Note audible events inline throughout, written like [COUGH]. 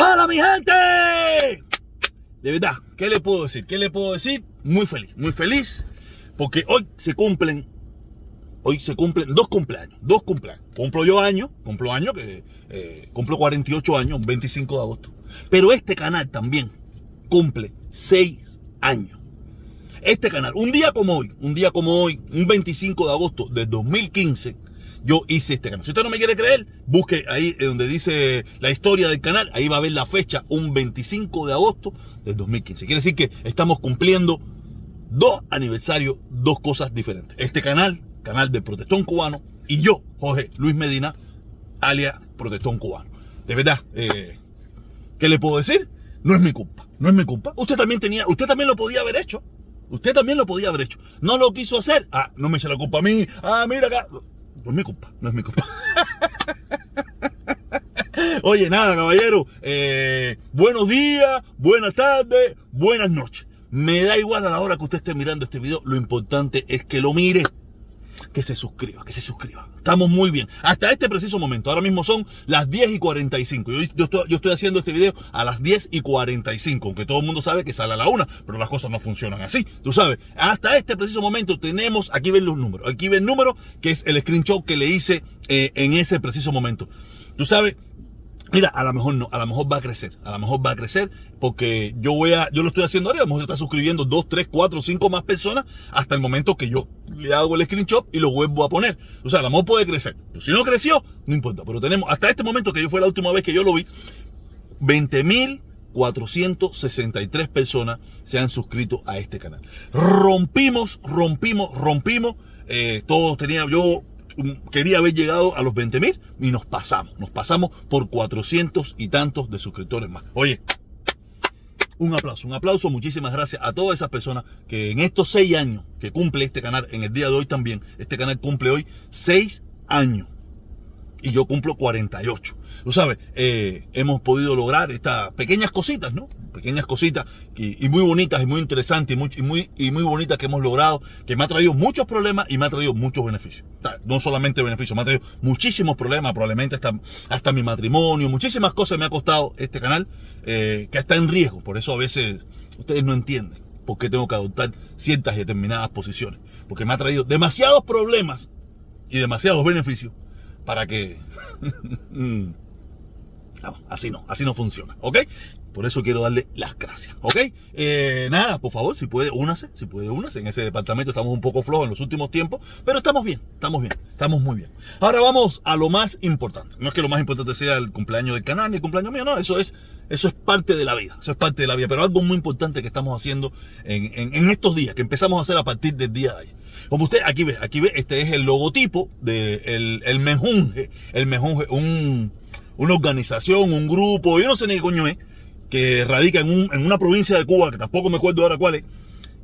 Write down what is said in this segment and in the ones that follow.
¡Hola, mi gente! De verdad, ¿qué le puedo decir? ¿Qué le puedo decir? Muy feliz, muy feliz, porque hoy se cumplen, hoy se cumplen dos cumpleaños, dos cumpleaños. Cumplo yo año, cumplo año, que eh, cumplo 48 años, 25 de agosto. Pero este canal también cumple 6 años. Este canal, un día como hoy, un día como hoy, un 25 de agosto de 2015, yo hice este canal. Si usted no me quiere creer, busque ahí donde dice la historia del canal, ahí va a ver la fecha, un 25 de agosto del 2015. Quiere decir que estamos cumpliendo dos aniversarios, dos cosas diferentes. Este canal, canal de Protestón Cubano, y yo, Jorge Luis Medina, alias Protestón Cubano. De verdad, eh, ¿qué le puedo decir? No es mi culpa, no es mi culpa. Usted también tenía, usted también lo podía haber hecho. Usted también lo podía haber hecho. No lo quiso hacer. Ah, no me eche la culpa a mí. Ah, mira acá. No es mi culpa, no es mi culpa. Oye, nada, caballero. Eh, buenos días, buenas tardes, buenas noches. Me da igual a la hora que usted esté mirando este video. Lo importante es que lo mire que se suscriba, que se suscriba. Estamos muy bien. Hasta este preciso momento. Ahora mismo son las 10 y 45. Yo, yo, estoy, yo estoy haciendo este video a las 10 y 45. Aunque todo el mundo sabe que sale a la 1. Pero las cosas no funcionan así. Tú sabes. Hasta este preciso momento tenemos. Aquí ven los números. Aquí ven el número que es el screenshot que le hice eh, en ese preciso momento. Tú sabes. Mira, a lo mejor no, a lo mejor va a crecer, a lo mejor va a crecer porque yo voy a, yo lo estoy haciendo ahora, a lo se está suscribiendo dos, tres, cuatro, cinco más personas hasta el momento que yo le hago el screenshot y lo vuelvo a poner. O sea, a lo puede crecer. Pero si no creció, no importa. Pero tenemos, hasta este momento que yo fue la última vez que yo lo vi, 20.463 personas se han suscrito a este canal. Rompimos, rompimos, rompimos. Eh, todos tenía, yo quería haber llegado a los 20 mil y nos pasamos. Nos pasamos por 400 y tantos de suscriptores más. Oye, un aplauso, un aplauso. Muchísimas gracias a todas esas personas que en estos seis años que cumple este canal, en el día de hoy también, este canal cumple hoy seis años y yo cumplo 48. Tú sabes, eh, hemos podido lograr estas pequeñas cositas, ¿no? Pequeñas cositas y, muy bonitas y muy interesantes y muy, y muy, y muy bonitas que hemos logrado, que me ha traído muchos problemas y me ha traído muchos beneficios. No solamente beneficios, me ha traído muchísimos problemas, probablemente hasta, hasta mi matrimonio, muchísimas cosas me ha costado este canal eh, que está en riesgo. Por eso a veces ustedes no entienden por qué tengo que adoptar ciertas y determinadas posiciones. Porque me ha traído demasiados problemas y demasiados beneficios para que... [LAUGHS] no, así no, así no funciona, ¿ok? Por eso quiero darle las gracias, ¿ok? Eh, nada, por favor, si puede, únase, si puede, únase. En ese departamento estamos un poco flojos en los últimos tiempos, pero estamos bien, estamos bien, estamos muy bien. Ahora vamos a lo más importante. No es que lo más importante sea el cumpleaños del canal ni el cumpleaños mío, no, eso es, eso es parte de la vida, eso es parte de la vida. Pero algo muy importante que estamos haciendo en, en estos días, que empezamos a hacer a partir del día de ayer. Como usted aquí ve, aquí ve, este es el logotipo del de el Mejunje. El Mejunje, un, una organización, un grupo, yo no sé ni qué coño es, que radica en, un, en una provincia de Cuba, que tampoco me acuerdo ahora cuál es,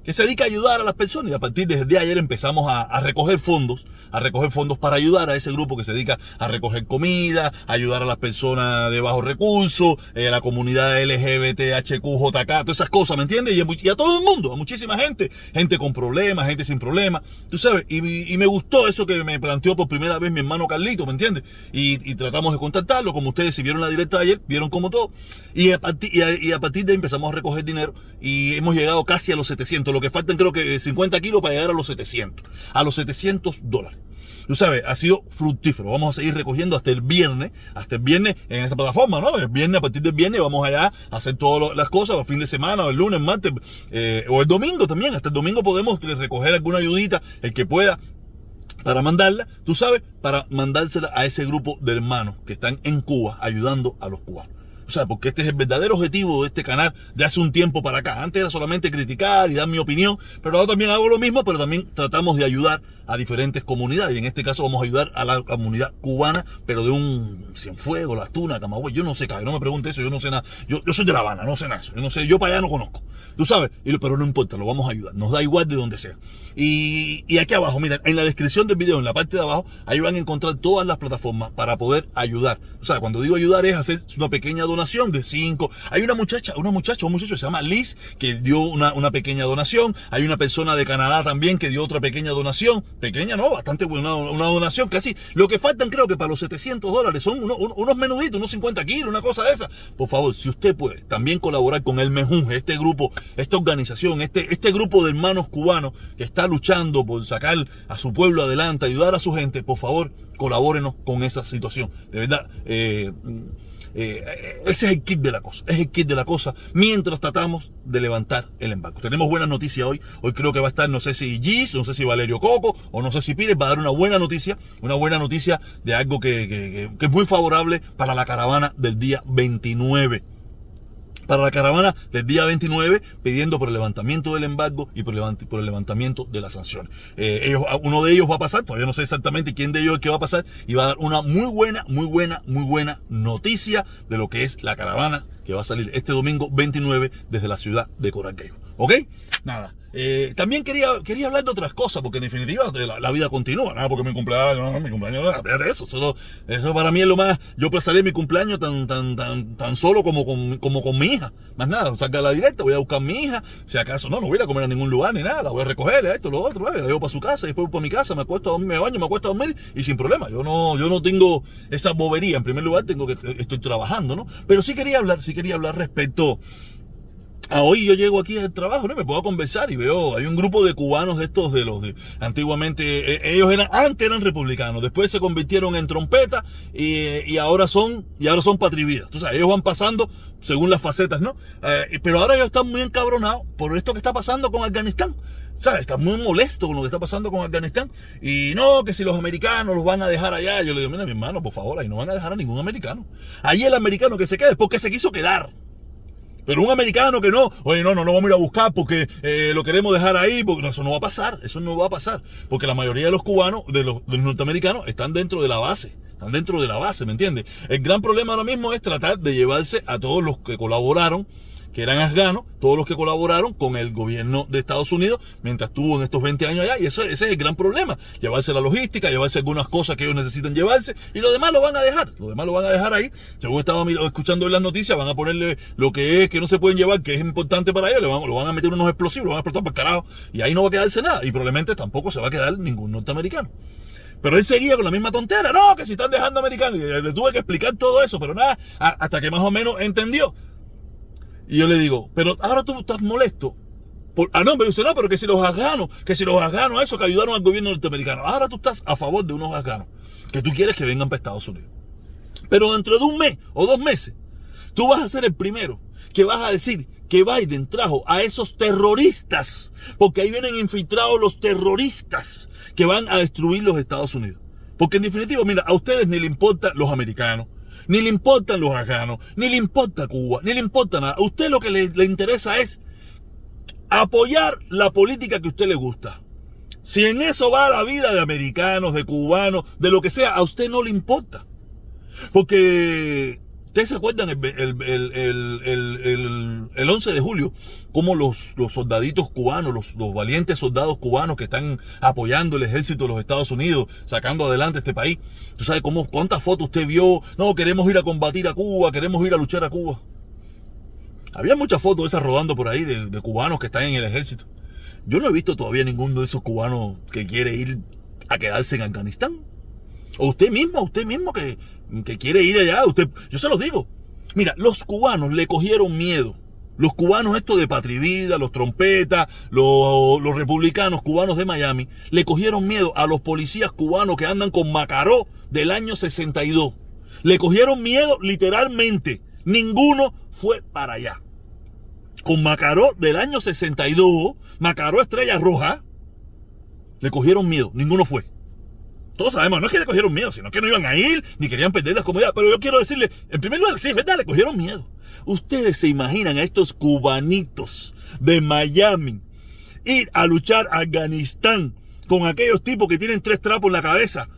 que se dedica a ayudar a las personas y a partir de, ayer empezamos a, recoger fondos, a recoger fondos para ayudar a ese grupo que se dedica a recoger comida, a ayudar a las personas de bajos recursos, eh, a la comunidad LGBTHQJK, todas esas cosas, ¿me entiendes? Y, a todo el mundo, a muchísima gente, gente con problemas, gente sin problemas, tú sabes, y, me gustó eso que me planteó por primera vez mi hermano Carlito, ¿me entiendes? Y, y tratamos de contactarlo, como ustedes si vieron la directa de ayer, vieron como todo, y a, partir, y a partir de ahí empezamos a recoger dinero y hemos llegado casi a los 700 lo que faltan creo que 50 kilos para llegar a los 700, a los 700 dólares. Tú sabes, ha sido fructífero. Vamos a seguir recogiendo hasta el viernes, hasta el viernes en esta plataforma, ¿no? El viernes, a partir del viernes, vamos allá a hacer todas las cosas, el fin de semana, el lunes, martes, eh, o el domingo también. Hasta el domingo podemos recoger alguna ayudita, el que pueda, para mandarla, tú sabes, para mandársela a ese grupo de hermanos que están en Cuba ayudando a los cubanos. O sea, porque este es el verdadero objetivo de este canal de hace un tiempo para acá. Antes era solamente criticar y dar mi opinión, pero ahora también hago lo mismo, pero también tratamos de ayudar a diferentes comunidades. Y en este caso vamos a ayudar a la comunidad cubana, pero de un Cienfuegos, La Tuna, Camagüey. Yo no sé, cabrón, no me pregunte eso, yo no sé nada. Yo, soy de La Habana, no sé nada. Yo no sé, yo para allá no conozco. Tú sabes, pero no importa, lo vamos a ayudar. Nos da igual de donde sea. Y, aquí abajo, mira, en la descripción del video, en la parte de abajo, ahí van a encontrar todas las plataformas para poder ayudar. O sea, cuando digo ayudar es hacer una pequeña donación de 5. Hay una muchacha, una muchacha, un muchacho que se llama Liz, que dio una, una pequeña donación. Hay una persona de Canadá también que dio otra pequeña donación. Pequeña, no, bastante buena, una donación. Casi lo que faltan, creo que para los 700 dólares son unos menuditos, unos 50 kilos, una cosa de esa. Por favor, si usted puede también colaborar con el Mejunje, este grupo, esta organización, este, este grupo de hermanos cubanos que está luchando por sacar a su pueblo adelante, ayudar a su gente, por favor, colabórenos con esa situación. De verdad, eh, eh, ese es el kit de la cosa, es el kit de la cosa mientras tratamos de levantar el embargo. Tenemos buenas noticias hoy, hoy creo que va a estar, no sé si Gis, no sé si Valerio Coco o no sé si Pires, va a dar una buena noticia, una buena noticia de algo que es muy favorable para la caravana del día 29 para la caravana del día 29 pidiendo por el levantamiento del embargo y por el, levantamiento de las sanciones. Eh, ellos, uno de ellos va a pasar, todavía no sé exactamente quién de ellos es que va a pasar y va a dar una muy buena, muy buena, muy buena noticia de lo que es la caravana que va a salir este domingo 29 desde la ciudad de Coral ¿Ok? Nada. Eh, también quería, quería hablar de otras cosas, porque en definitiva la, vida continúa, nada porque mi cumpleaños, no, mi cumpleaños, eso, solo, eso para mí es lo más, yo pasaré mi cumpleaños tan, tan, tan, tan solo como con, como con mi hija, más nada, saca la directa, voy a buscar a mi hija, si acaso no, no voy a comer a ningún lugar ni nada, voy a recoger esto, lo otro, la llevo para su casa, y después para mi casa, me acuesto a dormir, me baño, me acuesto a dormir, y sin problema, yo no, yo no tengo esa bobería, en primer lugar tengo que, estoy trabajando, ¿no? Pero sí quería hablar, sí quería hablar respecto Ah, hoy yo llego aquí al trabajo, ¿no? Me puedo conversar y veo, hay un grupo de cubanos de estos de los de antiguamente, eh, ellos eran, antes eran republicanos, después se convirtieron en trompeta y, ahora son, y ahora son patrividas. O sea, ellos van pasando según las facetas, ¿no? Eh, pero ahora ellos están muy encabronados por esto que está pasando con Afganistán. ¿Sabes? Están muy molestos con lo que está pasando con Afganistán. Y no, que si los americanos los van a dejar allá. Yo le digo, mira, mi hermano, por favor, ahí no van a dejar a ningún americano. Ahí el americano que se quede es porque se quiso quedar. Pero un americano que no, oye, no, no, no vamos a ir a buscar porque eh, lo queremos dejar ahí, porque eso no va a pasar, eso no va a pasar. Porque la mayoría de los cubanos, de los, de los norteamericanos, están dentro de la base, están dentro de la base, ¿me entiendes? El gran problema ahora mismo es tratar de llevarse a todos los que colaboraron que eran afganos, todos los que colaboraron con el gobierno de Estados Unidos mientras estuvo en estos 20 años allá. Y ese, ese es el gran problema. Llevarse la logística, llevarse algunas cosas que ellos necesitan llevarse y lo demás lo van a dejar. Lo demás lo van a dejar ahí. Según estaba escuchando en las noticias, van a ponerle lo que es que no se pueden llevar, que es importante para ellos, le van, lo van a meter unos explosivos, lo van a explotar para carajo. Y ahí no va a quedarse nada. Y probablemente tampoco se va a quedar ningún norteamericano. Pero él seguía con la misma tontera. No, que si están dejando americanos. Le tuve que explicar todo eso, pero nada, hasta que más o menos entendió y yo le digo, pero ahora tú estás molesto. Ah, no, me dice, no, pero que si los afganos, que si los afganos, eso que ayudaron al gobierno norteamericano. Ahora tú estás a favor de unos afganos que tú quieres que vengan para Estados Unidos. Pero dentro de un mes o dos meses, tú vas a ser el primero que vas a decir que Biden trajo a esos terroristas, porque ahí vienen infiltrados los terroristas que van a destruir los Estados Unidos. Porque en definitiva, mira, a ustedes ni le importan los americanos, ni le importan los afganos, ni le importa Cuba, ni le importa nada. A usted lo que le, interesa es apoyar la política que a usted le gusta. Si en eso va la vida de americanos, de cubanos, de lo que sea, a usted no le importa. Porque ¿Ustedes se acuerdan el, el, 11 de julio? Cómo los, los soldaditos cubanos, los, los, valientes soldados cubanos que están apoyando el ejército de los Estados Unidos, sacando adelante este país. ¿Tú sabes cómo, cuántas fotos usted vio? No, queremos ir a combatir a Cuba, queremos ir a luchar a Cuba. Había muchas fotos esas rodando por ahí de cubanos que están en el ejército. Yo no he visto todavía ninguno de esos cubanos que quiere ir a quedarse en Afganistán. O usted mismo, usted mismo que, que quiere ir allá, usted, yo se lo digo. Mira, los cubanos le cogieron miedo. Los cubanos, esto de Patrivida, los trompetas, los, los, republicanos cubanos de Miami, le cogieron miedo a los policías cubanos que andan con Macaró del año 62. Le cogieron miedo literalmente. Ninguno fue para allá. Con Macaró del año 62, Macaró Estrella Roja, le cogieron miedo. Ninguno fue. Todos sabemos, no es que le cogieron miedo, sino que no iban a ir, ni querían perder las comodidades. Pero yo quiero decirle, en primer lugar, sí, es verdad, le cogieron miedo. Ustedes se imaginan a estos cubanitos de Miami ir a luchar a Afganistán con aquellos tipos que tienen tres trapos en la cabeza,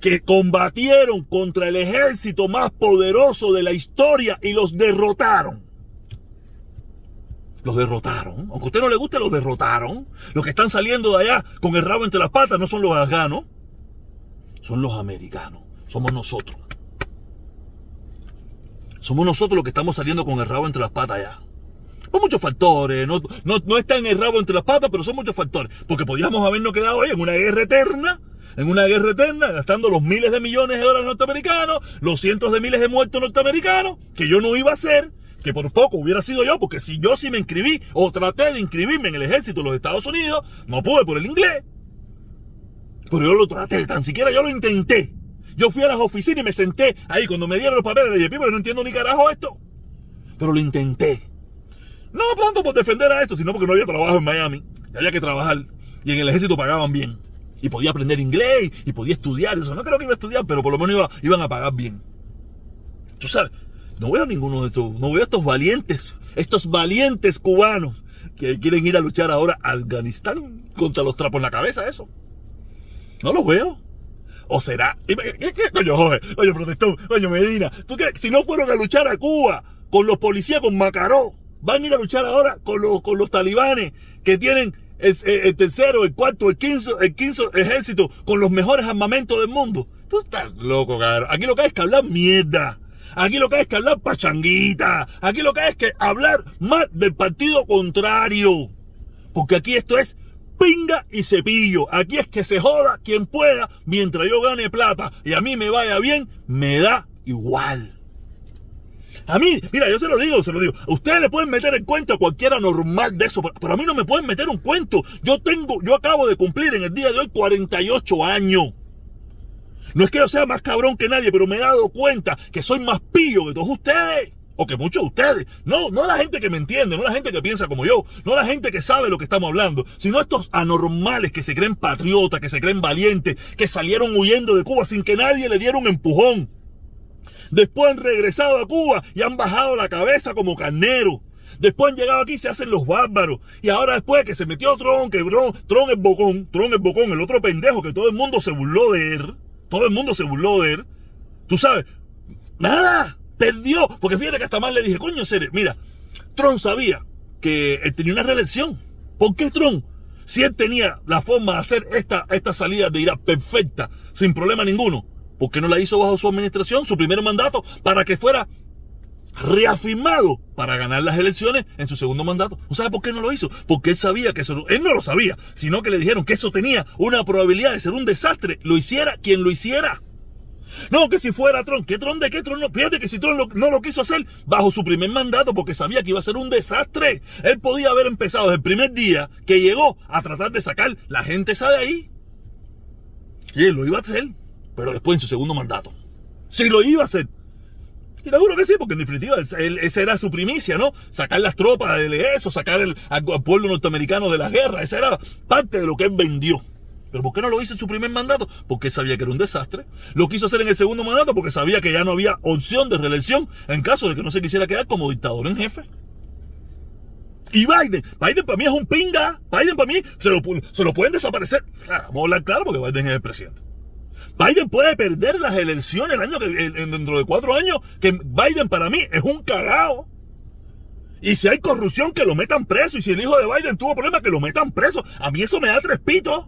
que combatieron contra el ejército más poderoso de la historia y los derrotaron. Los derrotaron. Aunque a usted no le guste, los derrotaron. Los que están saliendo de allá con el rabo entre las patas no son los afganos son los americanos, somos nosotros. Somos nosotros los que estamos saliendo con el rabo entre las patas ya. Son muchos factores, no, no, no está en el rabo entre las patas, pero son muchos factores. Porque podríamos habernos quedado ahí en una guerra eterna, en una guerra eterna, gastando los miles de millones de dólares norteamericanos, los cientos de miles de muertos norteamericanos, que yo no iba a hacer, que por poco hubiera sido yo, porque si yo sí me inscribí o traté de inscribirme en el ejército de los Estados Unidos, no pude por el inglés. Pero yo lo traté, tan siquiera yo lo intenté. Yo fui a las oficinas y me senté ahí cuando me dieron los papeles, le dije, pero no entiendo ni carajo esto. Pero lo intenté. No tanto por defender a esto, sino porque no había trabajo en Miami. Había que trabajar. Y en el ejército pagaban bien. Y podía aprender inglés y podía estudiar. Eso no creo que iba a estudiar, pero por lo menos iban a pagar bien. Tú sabes, no veo ninguno de estos, no veo a estos valientes, estos valientes cubanos que quieren ir a luchar ahora a Afganistán contra los trapos en la cabeza, eso. No los veo. ¿O será? ¿Qué, qué, coño, Jorge? Oye, protestón, oye, Medina, ¿tú crees? Si no fueron a luchar a Cuba con los policías, con Macaró, van a ir a luchar ahora con los, con los talibanes que tienen el, el, tercero, el cuarto, el quinto, el quinto ejército con los mejores armamentos del mundo. Tú estás loco, cabrón. Aquí lo que hay es que hablar mierda. Aquí lo que hay es que hablar pachanguita. Aquí lo que hay es que hablar más del partido contrario. Porque aquí esto es pinga y cepillo. Aquí es que se joda quien pueda mientras yo gane plata y a mí me vaya bien, me da igual. A mí, mira, yo se lo digo, se lo digo. Ustedes le pueden meter en cuenta cualquiera normal de eso, pero a mí no me pueden meter un cuento. Yo tengo, yo acabo de cumplir en el día de hoy 48 años. No es que yo sea más cabrón que nadie, pero me he dado cuenta que soy más pillo que todos ustedes. O que muchos de ustedes. No, no la gente que me entiende, no la gente que piensa como yo, no la gente que sabe lo que estamos hablando, sino estos anormales que se creen patriotas, que se creen valientes, que salieron huyendo de Cuba sin que nadie le diera un empujón. Después han regresado a Cuba y han bajado la cabeza como carneros. Después han llegado aquí y se hacen los bárbaros. Y ahora después que se metió Tron, que Tron, Tron es bocón, Tron es bocón, el otro pendejo que todo el mundo se burló de él. Todo el mundo se burló de él. Tú sabes, nada, perdió. Porque fíjate que hasta más le dije, coño, serio, mira, Tron sabía que él tenía una reelección. ¿Por qué Tron? Si él tenía la forma de hacer esta, esta salida de Irak perfecta, sin problema ninguno, ¿Por qué no la hizo bajo su administración, su primer mandato, para que fuera reafirmado para ganar las elecciones en su segundo mandato? ¿No sabe por qué no lo hizo? Porque él sabía que eso, él no lo sabía, sino que le dijeron que eso tenía una probabilidad de ser un desastre, lo hiciera quien lo hiciera. No, que si fuera Trump, ¿qué Trump de qué Trump no? Fíjate que si Trump no lo quiso hacer bajo su primer mandato porque sabía que iba a ser un desastre. Él podía haber empezado desde el primer día que llegó a tratar de sacar la gente esa de ahí. Y él lo iba a hacer pero después en su segundo mandato. Si lo iba a hacer. Y seguro que sí, porque en definitiva esa era su primicia, ¿no? Sacar las tropas del eso, sacar el, al pueblo norteamericano de la guerra. Esa era parte de lo que él vendió. ¿Pero por qué no lo hizo en su primer mandato? Porque sabía que era un desastre. Lo quiso hacer en el segundo mandato porque sabía que ya no había opción de reelección en caso de que no se quisiera quedar como dictador en jefe. Y Biden, Biden para mí es un pinga. Biden para mí se lo, se lo pueden desaparecer. Ah, vamos a hablar claro porque Biden es el presidente. Biden puede perder las elecciones dentro de cuatro años, que Biden para mí es un cagao. Y si hay corrupción, que lo metan preso. Y si el hijo de Biden tuvo problemas, que lo metan preso. A mí eso me da tres pitos.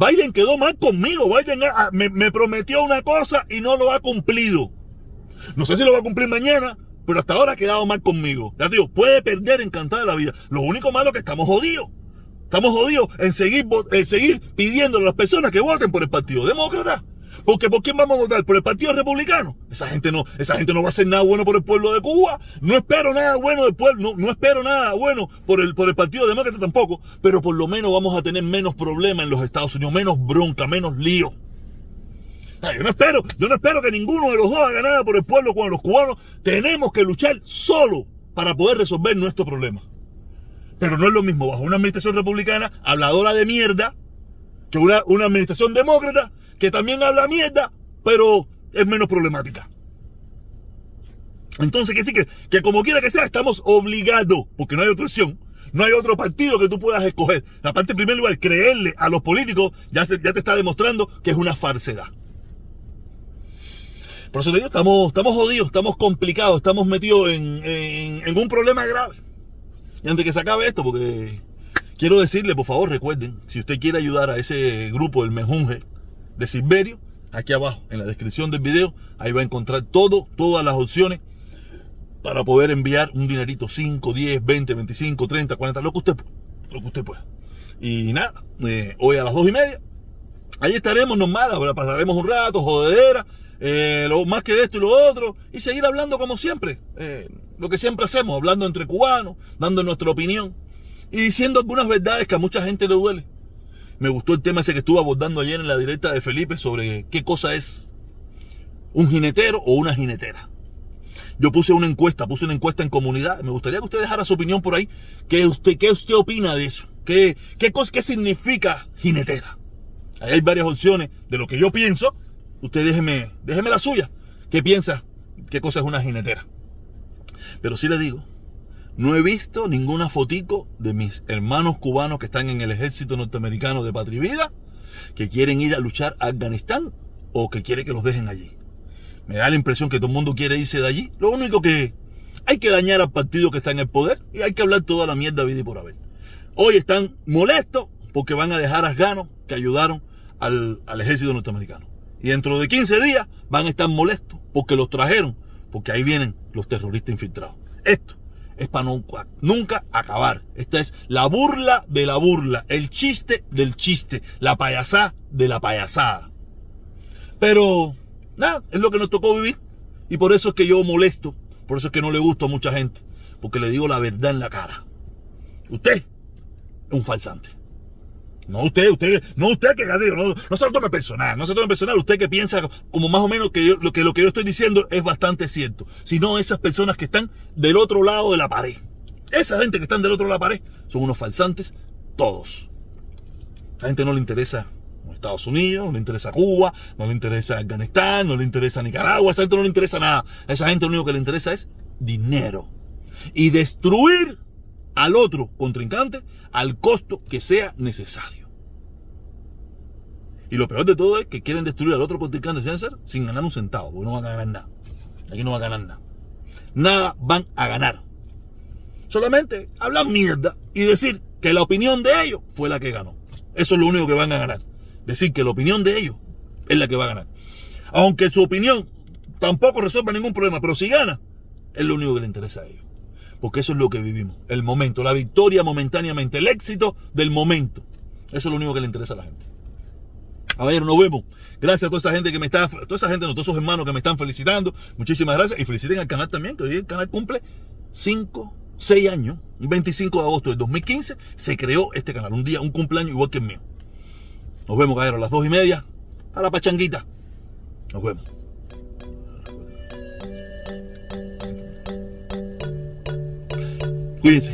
Biden quedó mal conmigo. Biden me, me, prometió una cosa y no lo ha cumplido. No sé si lo va a cumplir mañana, pero hasta ahora ha quedado mal conmigo. Ya digo, puede perder encantada la vida. Lo único malo es que estamos jodidos. Estamos jodidos en seguir, en seguir pidiendo a las personas que voten por el Partido Demócrata. Porque ¿por quién vamos a votar? ¿Por el Partido Republicano? Esa gente no, esa gente no va a hacer nada bueno por el pueblo de Cuba. No espero nada bueno del pueblo, no, espero nada bueno por el, por el Partido Demócrata tampoco. Pero por lo menos vamos a tener menos problemas en los Estados Unidos, menos bronca, menos lío. yo no espero, yo no espero que ninguno de los dos haga nada por el pueblo cuando los cubanos tenemos que luchar solo para poder resolver nuestros problemas. Pero no es lo mismo bajo una administración republicana habladora de mierda que una, una administración demócrata que también habla mierda, pero es menos problemática. Entonces, que sí que, que como quiera que sea, estamos obligados, porque no hay otra opción, no hay otro partido que tú puedas escoger. Aparte, en primer lugar, creerle a los políticos ya, ya te está demostrando que es una falsedad. Por eso te digo, estamos, estamos jodidos, estamos complicados, estamos metidos en, en un problema grave. Y antes que se acabe esto, porque quiero decirle, por favor, recuerden, si usted quiere ayudar a ese grupo, el Mejunje, de Silverio, aquí abajo en la descripción del video, ahí va a encontrar todo, todas las opciones para poder enviar un dinerito 5, 10, 20, 25, 30, 40, lo que usted, lo que usted pueda. Y nada, eh, hoy a las dos y media, ahí estaremos normal, pasaremos un rato, jodedera, eh, lo, más que esto y lo otro, y seguir hablando como siempre, eh, lo que siempre hacemos, hablando entre cubanos, dando nuestra opinión y diciendo algunas verdades que a mucha gente le duele. Me gustó el tema ese que estuve abordando ayer en la directa de Felipe sobre qué cosa es un jinetero o una jinetera. Yo puse una encuesta, puse una encuesta en comunidad. Me gustaría que usted dejara su opinión por ahí. ¿Qué usted, qué usted opina de eso? ¿Qué, qué, cosa, qué significa jinetera? Ahí hay varias opciones de lo que yo pienso. Usted déjeme, déjeme la suya. ¿Qué piensa? ¿Qué cosa es una jinetera? Pero sí le digo, no he visto ninguna fotico de mis hermanos cubanos que están en el ejército norteamericano de patria vida, que quieren ir a luchar a Afganistán o que quiere que los dejen allí. Me da la impresión que todo el mundo quiere irse de allí. Lo único que hay que dañar al partido que está en el poder y hay que hablar toda la mierda vida y por haber. Hoy están molestos porque van a dejar a afganos que ayudaron al, al ejército norteamericano. Y dentro de 15 días van a estar molestos porque los trajeron, porque ahí vienen los terroristas infiltrados. Esto es para nunca, nunca acabar. Esta es la burla de la burla, el chiste del chiste, la payasada de la payasada. Pero, nada, es lo que nos tocó vivir. Y por eso es que yo molesto, por eso es que no le gusto a mucha gente, porque le digo la verdad en la cara. Usted es un falsante. No usted, usted, no usted que no, no se lo tome personal, no se lo tome personal, usted que piensa como más o menos que, lo, que lo que yo estoy diciendo es bastante cierto, sino esas personas que están del otro lado de la pared. Esa gente que están del otro lado de la pared son unos falsantes todos. A gente no le interesa Estados Unidos, no le interesa Cuba, no le interesa Afganistán, no le interesa Nicaragua, a esa gente no le interesa nada. A esa gente lo único que le interesa es dinero. Y destruir al otro contrincante al costo que sea necesario. Y lo peor de todo es que quieren destruir al otro contrincante César sin ganar un centavo, porque no van a ganar nada. Aquí no van a ganar nada. Nada van a ganar. Solamente hablar mierda y decir que la opinión de ellos fue la que ganó. Eso es lo único que van a ganar. Decir que la opinión de ellos es la que va a ganar. Aunque su opinión tampoco resuelva ningún problema, pero si gana, es lo único que le interesa a ellos. Porque eso es lo que vivimos. El momento, la victoria momentáneamente, el éxito del momento. Eso es lo único que le interesa a la gente. A ver, nos vemos. Gracias a toda esa gente que me está, toda esa gente, todos esos hermanos que me están felicitando. Muchísimas gracias. Y feliciten al canal también, que hoy el canal cumple 5, 6 años. Un 25 de agosto de 2015 se creó este canal. Un día, un cumpleaños igual que el mío. Nos vemos, caer a las 2 y media. A la pachanguita. Nos vemos. 乌叶子